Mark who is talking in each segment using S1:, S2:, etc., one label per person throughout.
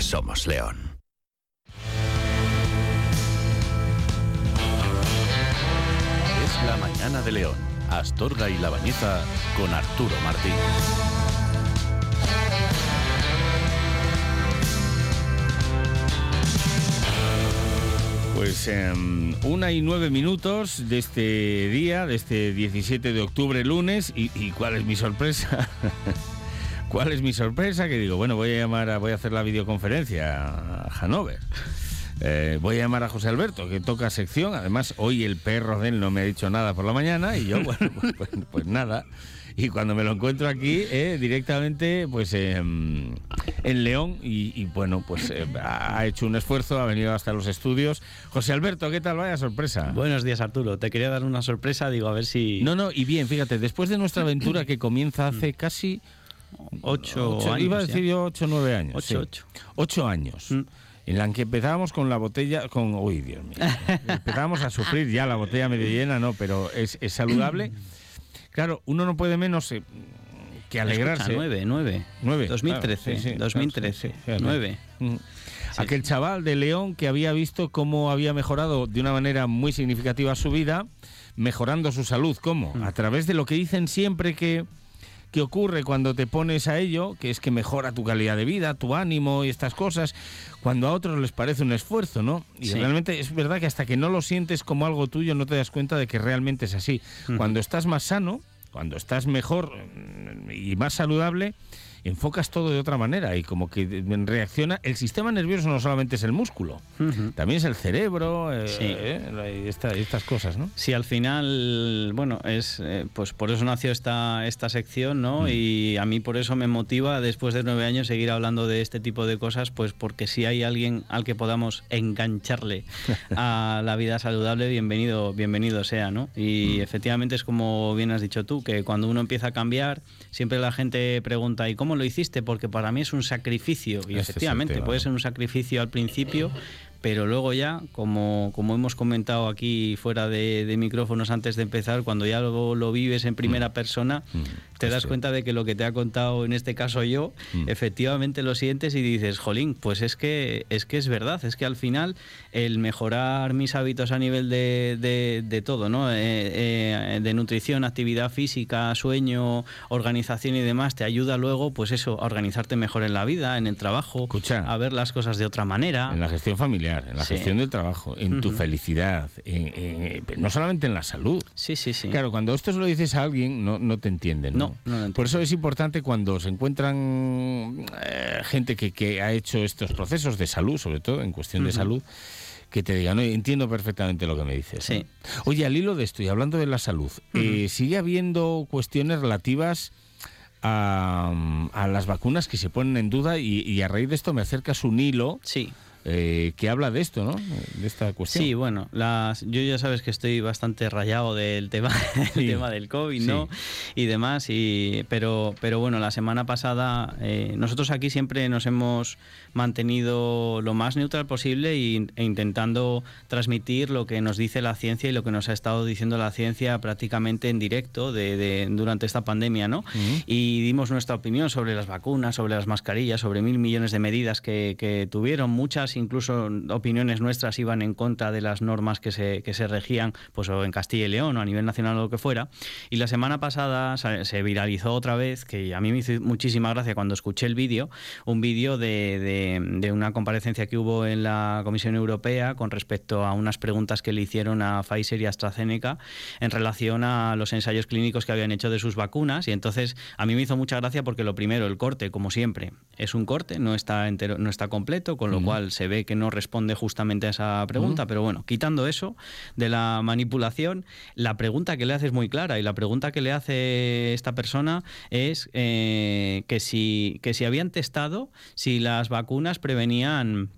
S1: Somos León. Es la mañana de León. Astorga y La Bañeza con Arturo Martín.
S2: Pues em, una y nueve minutos de este día, de este 17 de octubre, lunes, y ¿cuál es mi sorpresa? ¿Cuál es mi sorpresa? Que digo, bueno, voy a llamar, a, voy a hacer la videoconferencia a Hanover. Eh, voy a llamar a José Alberto, que toca sección. Además, hoy el perro de él no me ha dicho nada por la mañana y yo, bueno, pues, pues, pues nada. Y cuando me lo encuentro aquí, eh, directamente, pues em, en León, y, y bueno, pues eh, ha hecho un esfuerzo, ha venido hasta los estudios. José Alberto, ¿qué tal? Vaya sorpresa.
S3: Buenos días, Arturo. Te quería dar una sorpresa, digo, a ver si.
S2: No, no, y bien, fíjate, después de nuestra aventura que comienza hace casi
S3: Ocho,
S2: ocho,
S3: años.
S2: iba a
S3: ya.
S2: decir yo ocho, nueve años.
S3: Ocho,
S2: sí.
S3: ocho.
S2: Ocho años.
S3: Mm.
S2: En la que empezábamos con la botella, con, uy, Dios mío, empezábamos a sufrir ya la botella medio llena, no, pero es, es saludable. Claro, uno no puede menos eh, que alegrarse.
S3: Escucha, nueve, nueve.
S2: Nueve,
S3: 2013,
S2: claro, sí, sí,
S3: 2013,
S2: claro, sí,
S3: nueve.
S2: Mm. Aquel chaval de León que había visto cómo había mejorado de una manera muy significativa su vida, mejorando su salud. ¿Cómo?
S3: Mm.
S2: A través de lo que dicen siempre que, que ocurre cuando te pones a ello, que es que mejora tu calidad de vida, tu ánimo y estas cosas, cuando a otros les parece un esfuerzo, ¿no? Y
S3: Sí.
S2: realmente es verdad que hasta que no lo sientes como algo tuyo no te das cuenta de que realmente es así. Cuando estás más sano, cuando estás mejor mm, y más saludable, enfocas todo de otra manera y como que mm, reacciona. El sistema nervioso no solamente es el músculo, también es el cerebro, eh,
S3: Sí.
S2: eh, esta- estas cosas, ¿no?
S3: Sí, al final, bueno, es eh, pues por eso nació esta, esta sección,
S2: Mm.
S3: ¿no? Y a mí por eso me motiva después de nueve años seguir hablando de este tipo de cosas, pues porque si hay alguien al que podamos engancharle a la vida saludable, bienvenido, bienvenido sea, ¿no? Y
S2: Mm.
S3: efectivamente es como bien has dicho tú, que cuando uno empieza a cambiar, siempre la gente pregunta, ¿y cómo lo hiciste? Porque para mí es un sacrificio. Y
S2: Este
S3: efectivamente,
S2: tema,
S3: puede
S2: ¿no?
S3: ser un sacrificio al principio, pero luego ya, como, como hemos comentado aquí fuera de, de micrófonos antes de empezar, cuando ya lo, lo vives en primera persona,
S2: Mm.
S3: Te das cuenta de que lo que te ha contado en este caso yo,
S2: Mm.
S3: efectivamente lo sientes y dices, jolín, pues es que es que es verdad, es que al final el mejorar mis hábitos a nivel de, de- de todo, ¿no? Eh, eh, de nutrición, actividad física, sueño, organización y demás, te ayuda luego, pues eso, a organizarte mejor en la vida, en el trabajo,
S2: Escucha.
S3: a ver las cosas de otra manera.
S2: En la gestión familiar, en la
S3: Sí.
S2: gestión del trabajo, en tu felicidad, en- en- no solamente en la salud.
S3: Sí, sí, sí.
S2: Claro, cuando esto se lo dices a alguien, no, no te entienden. ¿no?
S3: No, no.
S2: Por eso es importante cuando se encuentran eh, gente que, que ha hecho estos procesos de salud, sobre todo en cuestión de salud, que te digan, "Oye, entiendo perfectamente lo que me dices.
S3: Sí.
S2: ¿no? Oye, al hilo de esto y hablando de la salud, eh, ¿sigue habiendo cuestiones relativas a, a las vacunas que se ponen en duda? Y, y a raíz de esto me acercas un hilo
S3: Sí.
S2: Eh, que habla de esto, ¿no? De esta cuestión.
S3: Sí, bueno, las, yo ya sabes que estoy bastante rayado del tema,
S2: Sí.
S3: el tema del COVID, ¿no? Y demás, y, pero, pero bueno, la semana pasada eh, nosotros aquí siempre nos hemos mantenido lo más neutral posible y- e intentando transmitir lo que nos dice la ciencia y lo que nos ha estado diciendo la ciencia prácticamente en directo de, de- durante esta pandemia, ¿no? Y dimos nuestra opinión sobre las vacunas, sobre las mascarillas, sobre mil millones de medidas que, que tuvieron. Muchas, incluso opiniones nuestras, iban en contra de las normas que se, que se regían pues, o en Castilla y León o a nivel nacional o lo que fuera. Y la semana pasada se, viralizó otra vez, que a mí me hizo muchísima gracia cuando escuché el vídeo, un vídeo de, de- de una comparecencia que hubo en la Comisión Europea con respecto a unas preguntas que le hicieron a Pfizer y AstraZeneca en relación a los ensayos clínicos que habían hecho de sus vacunas. Y entonces a mí me hizo mucha gracia porque lo primero, el corte, como siempre, es un corte, no está entero, no está completo, con lo
S2: Ujú.
S3: cual se ve que no responde justamente a esa pregunta. Pero bueno, quitando eso de la manipulación, la pregunta que le hace es muy clara y la pregunta que le hace esta persona es eh, que si que si habían testado si las vacunas prevenían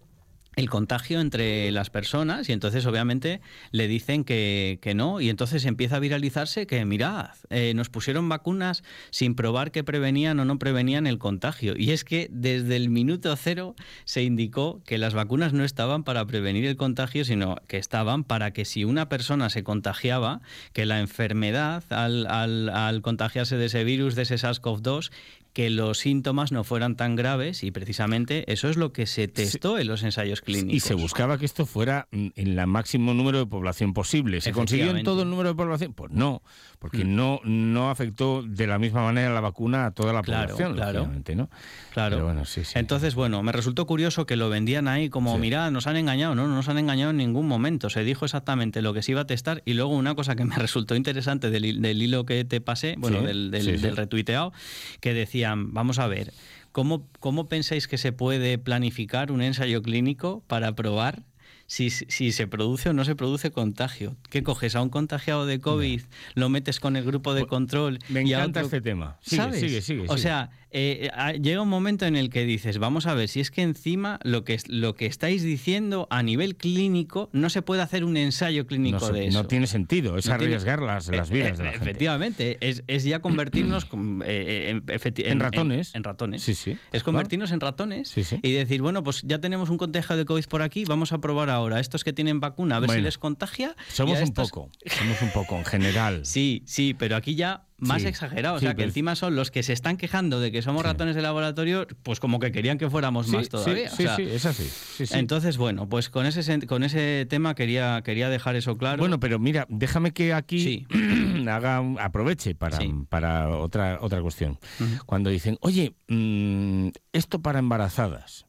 S3: el contagio entre las personas y entonces obviamente le dicen que, que no. Y entonces empieza a viralizarse que mirad, eh, nos pusieron vacunas sin probar que prevenían o no prevenían el contagio. Y es que desde el minuto cero se indicó que las vacunas no estaban para prevenir el contagio sino que estaban para que si una persona se contagiaba que la enfermedad al, al, al contagiarse de ese virus de ese SARS-CoV-2 que los síntomas no fueran tan graves y precisamente eso es lo que se testó en los ensayos clínicos.
S2: Y se buscaba que esto fuera mm, en el máximo número de población posible. ¿Se consiguió en todo el número de población? Pues no, porque mm. no, no afectó de la misma manera la vacuna a toda la población,
S3: claro.
S2: ¿no?
S3: Claro. bueno, sí, sí. Entonces, bueno, me resultó curioso que lo vendían ahí como, mira, nos han engañado, no, no nos han engañado en ningún momento. Se dijo exactamente lo que se iba a testar y luego una cosa que me resultó interesante del, hilo que te pasé, bueno, del, del retuiteado, que decían, vamos a ver, ¿cómo, ¿cómo pensáis que se puede planificar un ensayo clínico para probar si, si, se produce o no se produce contagio. ¿Qué coges? ¿A un contagiado de COVID? ¿Lo metes con el grupo de pues, control?
S2: Me encanta este tema.
S3: Sigue, sigue, sigue, O sea, eh, eh, llega un momento en el que dices, vamos a ver, si es que encima lo que, lo que estáis diciendo a nivel clínico no se puede hacer un ensayo clínico de eso.
S2: No tiene sentido, es arriesgar las, las, eh, vidas de la
S3: gente. Efectivamente, es, es ya convertirnos
S2: en, en, ratones.
S3: En, ratones.
S2: Sí, sí.
S3: Es convertirnos en ratones y decir, bueno, pues ya tenemos un contagio de COVID por aquí, vamos a probar ahora estos que tienen vacuna a ver si les contagia.
S2: Somos un poco, somos un poco en general.
S3: Sí, sí, pero aquí ya más exagerado. o sea, que encima son los que se están quejando de que somos ratones de laboratorio, pues como que querían que fuéramos más todavía.
S2: Sí, sí, es así.
S3: Entonces, bueno, pues con ese, con ese tema quería, quería dejar eso claro.
S2: Bueno, pero mira, déjame que aquí haga aproveche para, para otra, otra cuestión. Cuando dicen, oye, mm, esto para embarazadas.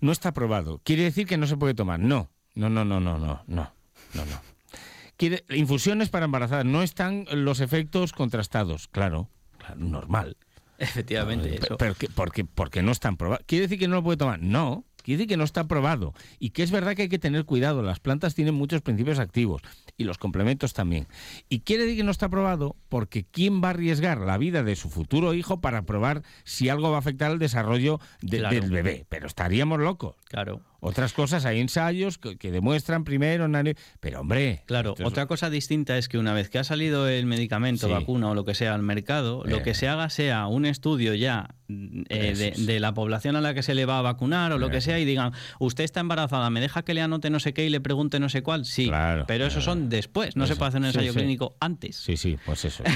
S2: No está aprobado. ¿Quiere decir que no se puede tomar? No. No, no, no, no, no, no, no, no infusiones para embarazadas, no están los efectos contrastados, claro, normal.
S3: Efectivamente,
S2: eso. Pero, porque, porque no están probados. ¿Quiere decir que no lo puede tomar? No. Quiere decir que no está probado y que es verdad que hay que tener cuidado. Las plantas tienen muchos principios activos y los complementos también. Y quiere decir que no está probado porque ¿quién va a arriesgar la vida de su futuro hijo para probar si algo va a afectar al desarrollo del bebé? Pero estaríamos locos.
S3: Claro.
S2: Otras cosas, hay ensayos que, demuestran primero, pero hombre.
S3: Claro, otra cosa distinta es que una vez que ha salido el medicamento, vacuna o lo que sea al mercado, lo que se haga sea un estudio ya eh, de, la población a la que se le va a vacunar o lo que sea y digan, usted está embarazada, ¿me deja que le anote no sé qué y le pregunte no sé cuál? Sí, pero eso son después, no se puede hacer un ensayo clínico antes.
S2: Sí, sí, pues eso.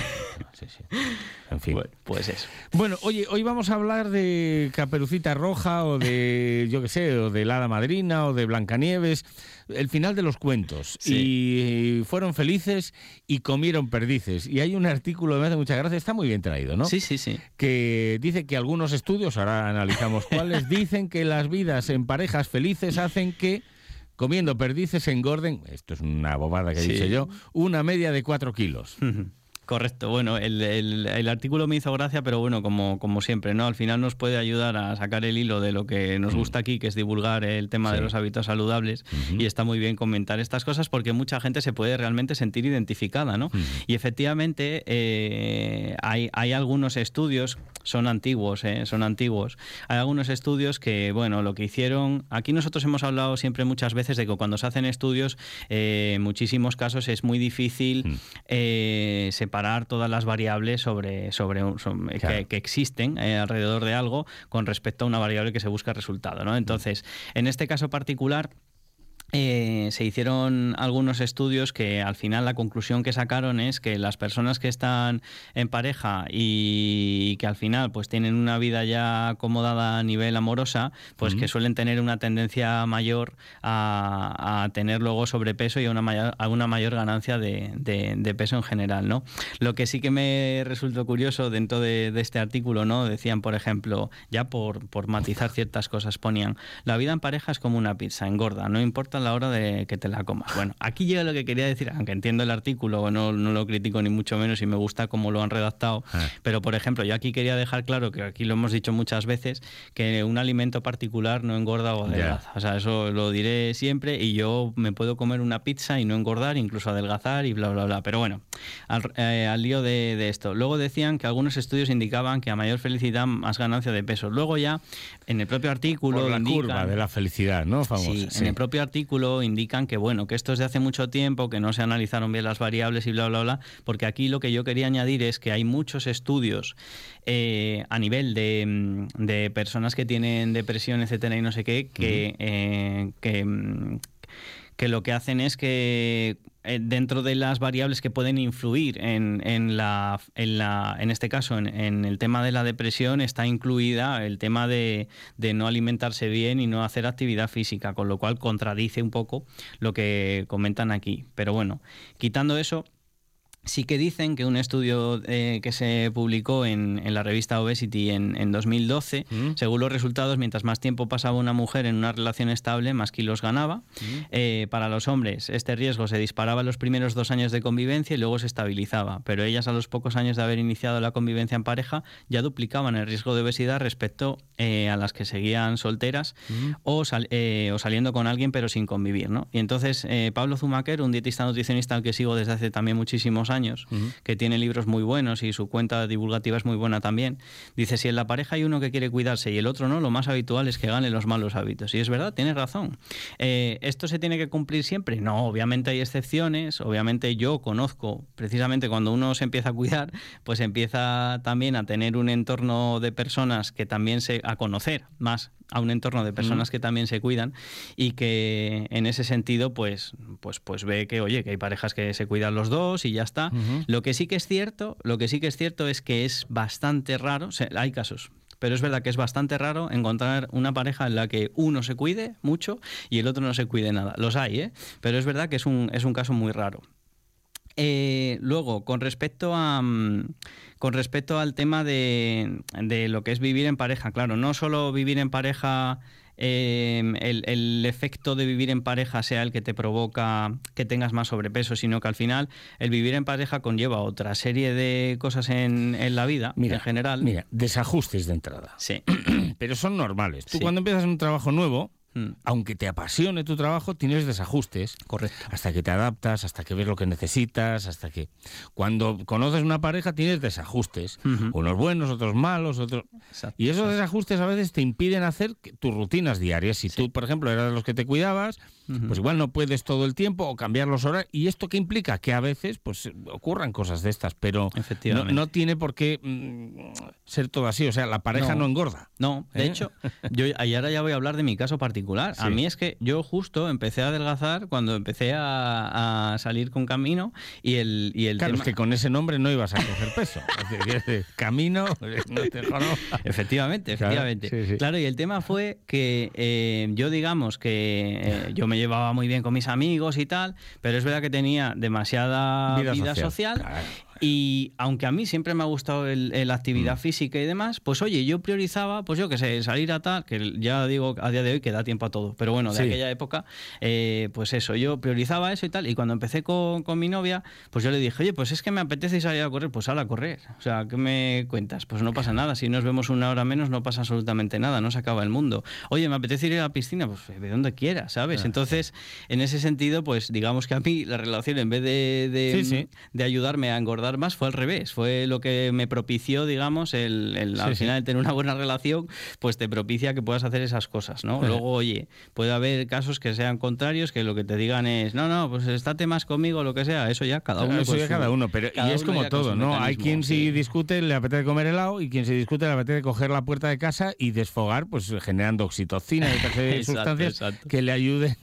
S2: En fin.
S3: pues eso.
S2: Bueno, oye, hoy vamos a hablar de Caperucita Roja o de, yo qué sé, o de Lada Madrina o de Blancanieves, el final de los cuentos. Y fueron felices y comieron perdices. Y hay un artículo, me hace mucha gracia, está muy bien traído, ¿no?
S3: Sí, sí, sí.
S2: Que dice que algunos estudios, ahora analizamos cuáles, dicen que las vidas en parejas felices hacen que comiendo perdices engorden, esto es una bobada que he dicho yo, una media de cuatro kilos.
S3: Correcto, bueno, el, el, artículo me hizo gracia, pero bueno, como, como siempre, ¿no? Al final nos puede ayudar a sacar el hilo de lo que nos gusta aquí, que es divulgar el tema de los hábitos saludables, y está muy bien comentar estas cosas porque mucha gente se puede realmente sentir identificada, ¿no? Y efectivamente eh, hay, hay algunos estudios, son antiguos, ¿eh? son antiguos, hay algunos estudios que, bueno, lo que hicieron, aquí nosotros hemos hablado siempre muchas veces de que cuando se hacen estudios, eh, en muchísimos casos es muy difícil eh, separar todas las variables sobre, sobre, que, existen eh, alrededor de algo con respecto a una variable que se busca resultado. ¿no? Entonces, en este caso particular, eh, se hicieron algunos estudios que al final la conclusión que sacaron es que las personas que están en pareja y que al final pues tienen una vida ya acomodada a nivel amorosa, pues que suelen tener una tendencia mayor a, tener luego sobrepeso y a una mayor, a una mayor ganancia de, peso en general, ¿no? Lo que sí que me resultó curioso dentro de, este artículo, ¿no? Decían, por ejemplo, ya por, por matizar ciertas cosas, ponían, la vida en pareja es como una pizza, engorda, no importa la hora de que te la comas. Bueno, aquí llega lo que quería decir, aunque entiendo el artículo, no, no lo critico ni mucho menos y me gusta cómo lo han redactado, ah. pero por ejemplo, yo aquí quería dejar claro, que aquí lo hemos dicho muchas veces, que un alimento particular no engorda o adelgaza. O sea, eso lo diré siempre y yo me puedo comer una pizza y no engordar, incluso adelgazar y bla, bla, bla. Pero bueno, al, eh, lío de, de, esto. Luego decían que algunos estudios indicaban que a mayor felicidad, más ganancia de peso. Luego ya, en el propio artículo...
S2: la curva de la felicidad, ¿no?
S3: sí, en el propio artículo indican que bueno, que esto es de hace mucho tiempo, que no se analizaron bien las variables y bla bla bla, porque aquí lo que yo quería añadir es que hay muchos estudios eh, a nivel de, de, personas que tienen depresión, etcétera, y no sé qué, que, eh, que que lo que hacen es que eh, dentro de las variables que pueden influir en, en, la, en, la, en este caso, en, el tema de la depresión, está incluida el tema de, de, no alimentarse bien y no hacer actividad física, con lo cual contradice un poco lo que comentan aquí. Pero bueno, quitando eso, Sí que dicen que un estudio eh, que se publicó en, la revista Obesity en, 2012, mm. según los resultados, mientras más tiempo pasaba una mujer en una relación estable, más kilos ganaba. Mm. Eh, para los hombres, este riesgo se disparaba en los primeros dos años de convivencia y luego se estabilizaba, pero ellas a los pocos años de haber iniciado la convivencia en pareja ya duplicaban el riesgo de obesidad respecto eh, a las que seguían solteras mm. o, o, saliendo con alguien pero sin convivir. ¿no? Y entonces Pablo Zumaquer, un dietista nutricionista al que sigo desde hace también muchísimos años, que tiene libros muy buenos y su cuenta divulgativa es muy buena también, dice, si en la pareja hay uno que quiere cuidarse y el otro no, lo más habitual es que gane los malos hábitos. Y es verdad, tiene razón. Eh, ¿Esto se tiene que cumplir siempre? No, obviamente hay excepciones, obviamente yo conozco, precisamente cuando uno se empieza a cuidar, pues empieza también a tener un entorno de personas que también se, a conocer más a un entorno de personas que también se cuidan y que en ese sentido pues, pues, pues ve que, oye, que hay parejas que se cuidan los dos y ya está. Lo que sí que es cierto, lo que sí que es cierto es que es bastante raro, hay casos, pero es verdad que es bastante raro encontrar una pareja en la que uno se cuide mucho y el otro no se cuide nada. Los hay, ¿eh? pero es verdad que es un, es un caso muy raro. Eh, luego, con respecto a mm, con respecto al tema de, de, lo que es vivir en pareja, claro, no solo vivir en pareja, eh, el, efecto de vivir en pareja sea el que te provoca que tengas más sobrepeso, sino que al final el vivir en pareja conlleva otra serie de cosas en, en la vida en general.
S2: Mira, desajustes de entrada.
S3: Sí.
S2: Pero son normales. Tú cuando empiezas un trabajo nuevo, Mm. Aunque te apasione tu trabajo, tienes desajustes.
S3: Correcto.
S2: Hasta que te adaptas, hasta que ves lo que necesitas, hasta que. Cuando conoces una pareja, tienes desajustes. Unos buenos, otros malos, otros. y esos desajustes a veces te impiden hacer tus rutinas diarias. Si tú, por ejemplo, eras de los que te cuidabas, pues igual no puedes todo el tiempo o cambiar los horarios. ¿Y esto qué implica? Que a veces pues ocurran cosas de estas, pero no, tiene por qué mm, ser todo así. O sea, la pareja no, engorda.
S3: No, de ¿eh? hecho, yo y ahora ya voy a hablar de mi caso particular. A mí es que yo justo empecé a adelgazar cuando empecé a, salir con camino y el, y el
S2: Claro, es que con ese nombre no ibas a coger peso. camino, no te
S3: Efectivamente, efectivamente. Claro, y el tema fue que eh, yo digamos que eh, yo me llevaba muy bien con mis amigos y tal, pero es verdad que tenía demasiada vida, social, y aunque a mí siempre me ha gustado la actividad mm. física y demás, pues oye, yo priorizaba, pues yo que sé, salir a tal, que ya digo a día de hoy que da tiempo a todo, pero bueno, de aquella época, eh, pues eso, yo priorizaba eso y tal, y cuando empecé con, mi novia, pues yo le dije, oye, pues es que me apetece salir a correr, pues sal a correr, o sea, ¿qué me cuentas? Pues no pasa nada, si nos vemos una hora menos no pasa absolutamente nada, no se acaba el mundo. Oye, me apetece ir a la piscina, pues de donde quieras, ¿sabes? Entonces, en ese sentido, pues digamos que a mí la relación, en vez de, de ayudarme a engordar más fue al revés, fue lo que me propició, digamos, el, al final de tener una buena relación, pues te propicia que puedas hacer esas cosas, ¿no? Luego, oye, puede haber casos que sean contrarios, que lo que te digan es, no, no, pues estate más conmigo, lo que sea, eso ya cada uno.
S2: Eso ya cada uno, pero y es como todo, ¿no? Hay quien si discute le apetece comer helado y quien se discute le apetece coger la puerta de casa y desfogar, pues generando oxitocina y sustancias que le ayuden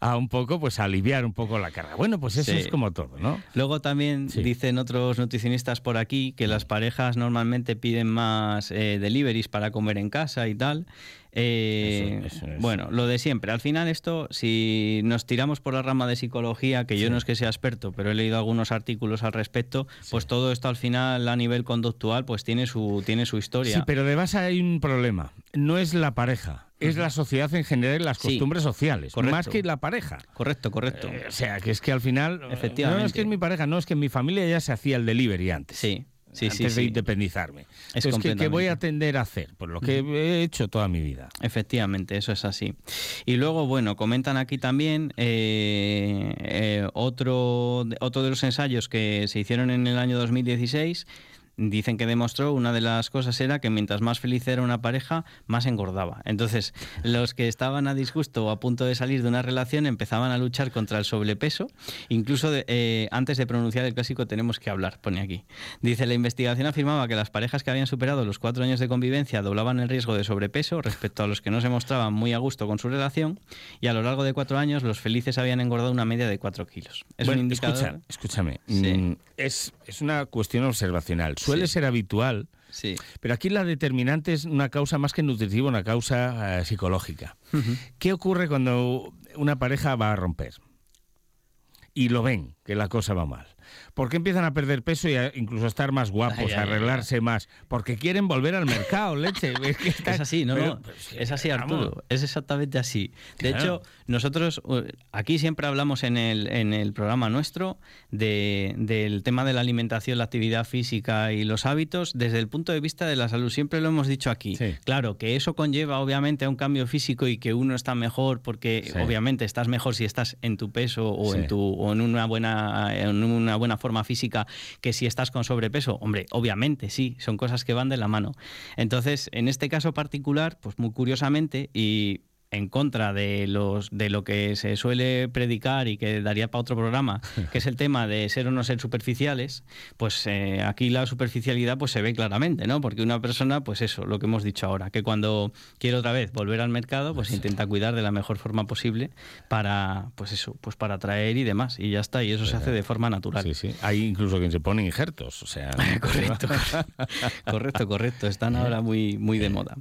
S2: a, un poco, pues a aliviar un poco la carga. Bueno, pues eso es como todo, ¿no?
S3: Luego también Dicen otros nutricionistas por aquí que las parejas normalmente piden más eh, deliveries para comer en casa y tal. Eh, bueno, lo de siempre. Al final esto, si nos tiramos por la rama de psicología, que yo no es que sea experto, pero he leído algunos artículos al respecto, pues todo esto al final a nivel conductual pues tiene su, tiene su historia.
S2: Sí, pero de base hay un problema. No es la pareja es la sociedad en general, las costumbres sociales, más que la pareja.
S3: Correcto, correcto.
S2: Eh, o sea, que es que al final, Efectivamente. no es que es mi pareja, no, es que en mi familia ya se hacía el delivery antes.
S3: Sí. Sí,
S2: antes de independizarme. Es Entonces, ¿qué, voy a tender a hacer? Pues lo que he hecho toda mi vida.
S3: Efectivamente, eso es así. Y luego, bueno, comentan aquí también eh, eh, otro, otro de los ensayos que se hicieron en el año 2016 dicen que demostró una de las cosas era que mientras más feliz era una pareja, más engordaba. Entonces, los que estaban a disgusto o a punto de salir de una relación empezaban a luchar contra el sobrepeso, incluso eh, antes de pronunciar el clásico tenemos que hablar, pone aquí. Dice, la investigación afirmaba que las parejas que habían superado los cuatro años de convivencia doblaban el riesgo de sobrepeso respecto a los que no se mostraban muy a gusto con su relación y a lo largo de cuatro años los felices habían engordado una media de cuatro kilos.
S2: Es un indicador... escúchame, mm, es, es una cuestión observacional suele ser habitual. Sí. Pero aquí la determinante es una causa más que nutritiva, una causa eh, psicológica. ¿Qué ocurre cuando una pareja va a romper? Y lo ven, que la cosa va mal. ¿Por qué empiezan a perder peso y incluso a estar más guapos, a arreglarse más? Porque quieren volver al mercado, leche.
S3: Es, así, ¿no? Pues, es así, Arturo. Es exactamente así. De hecho, nosotros aquí siempre hablamos en el, en el programa nuestro del tema de la alimentación, la actividad física y los hábitos desde el punto de vista de la salud. Siempre lo hemos dicho aquí. Claro, que eso conlleva obviamente a un cambio físico y que uno está mejor porque obviamente estás mejor si estás en tu peso o, en, tu, o en una buena... En una buena forma física que si estás con sobrepeso. Hombre, obviamente sí, son cosas que van de la mano. Entonces, en este caso particular, pues muy curiosamente, y en contra de los de lo que se suele predicar y que daría para otro programa, que es el tema de ser o no ser superficiales, pues eh, aquí la superficialidad pues se ve claramente, ¿no? Porque una persona, pues eso, lo que hemos dicho ahora, que cuando quiere otra vez volver al mercado, pues intenta cuidar de la mejor forma posible para, pues eso, pues para atraer y demás, y ya está, y eso se hace de forma natural.
S2: Sí, sí. Hay incluso quien se pone injertos, o sea.
S3: correcto, correcto, correcto. Están ahora muy, muy de moda.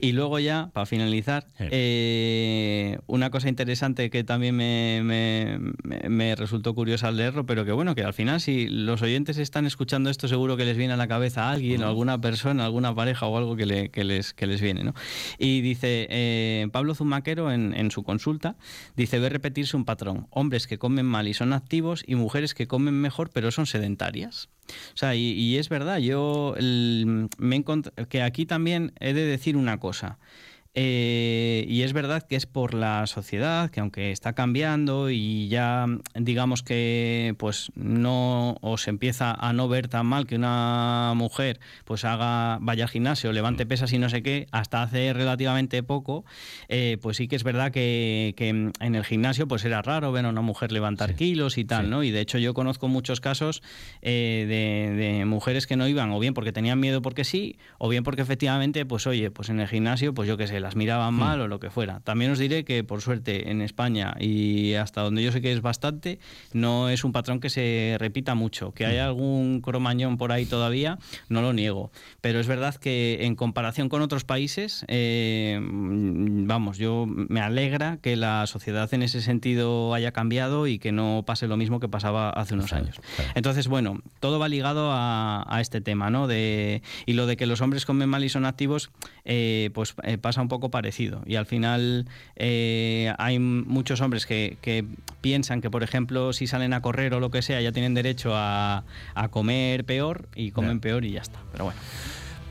S3: Y luego ya, para finalizar, eh, eh, una cosa interesante que también me, resultó curiosa al leerlo, pero que bueno, que al final si los oyentes están escuchando esto, seguro que les viene a la cabeza a alguien, alguna persona, alguna pareja o algo que, les, que les viene. ¿no? Y dice eh, Pablo Zumaquero en, su consulta, dice, ve repetirse un patrón, hombres que comen mal y son activos y mujeres que comen mejor pero son sedentarias. O sea, y, es verdad, yo me que aquí también he de decir una cosa. Eh, y es verdad que es por la sociedad, que aunque está cambiando y ya digamos que pues no os empieza a no ver tan mal que una mujer pues haga, vaya al gimnasio, levante mm. pesas y no sé qué, hasta hace relativamente poco, eh, pues sí que es verdad que, en el gimnasio pues era raro ver a una mujer levantar kilos y tal, ¿no? Y de hecho yo conozco muchos casos eh, de, de, mujeres que no iban o bien porque tenían miedo porque sí, o bien porque efectivamente, pues oye, pues en el gimnasio, pues yo qué sé, las miraban hmm. mal o lo que fuera. También os diré que, por suerte, en España y hasta donde yo sé que es bastante, no es un patrón que se repita mucho. Que haya hmm. algún cromañón por ahí todavía, no lo niego. Pero es verdad que en comparación con otros países, eh, vamos, yo me alegra que la sociedad en ese sentido haya cambiado y que no pase lo mismo que pasaba hace unos años. Entonces, bueno, todo va ligado a, este tema, ¿no? De, y lo de que los hombres comen mal y son activos, eh, pues eh, pasa un poco parecido. Y al final eh, hay muchos hombres que, piensan que, por ejemplo, si salen a correr o lo que sea, ya tienen derecho a, comer peor y comen peor y ya está. Pero bueno.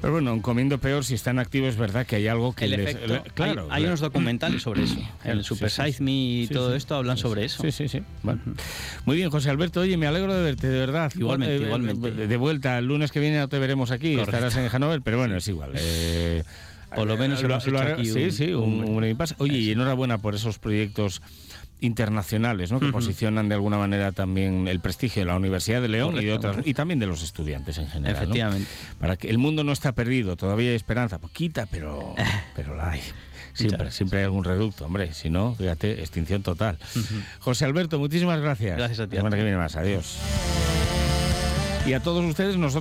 S2: Pero bueno, comiendo peor, si están activos, es verdad que hay algo que les,
S3: claro, hay, unos documentales sobre eso. El Super Size Me y todo esto hablan sobre eso.
S2: Sí, sí, sí. Muy bien, José Alberto. Oye, me alegro de verte, de verdad.
S3: Igualmente, eh, igualmente.
S2: De vuelta, el lunes que viene no te veremos aquí, estarás en Hanover, pero bueno, es igual. Eh,
S3: por lo menos lo,
S2: Sí, sí, un, Oye, y enhorabuena por esos proyectos internacionales, ¿no? que posicionan de alguna manera también el prestigio de la Universidad de León y otras y también de los estudiantes en general.
S3: Efectivamente.
S2: Para que el mundo no está perdido, todavía hay esperanza, poquita, pero pero la hay. Siempre, siempre hay algún reducto, hombre. Si no, fíjate, extinción total. José Alberto, muchísimas gracias.
S3: Gracias a ti.
S2: La semana que viene más. Adiós. Y a todos ustedes, nosotros.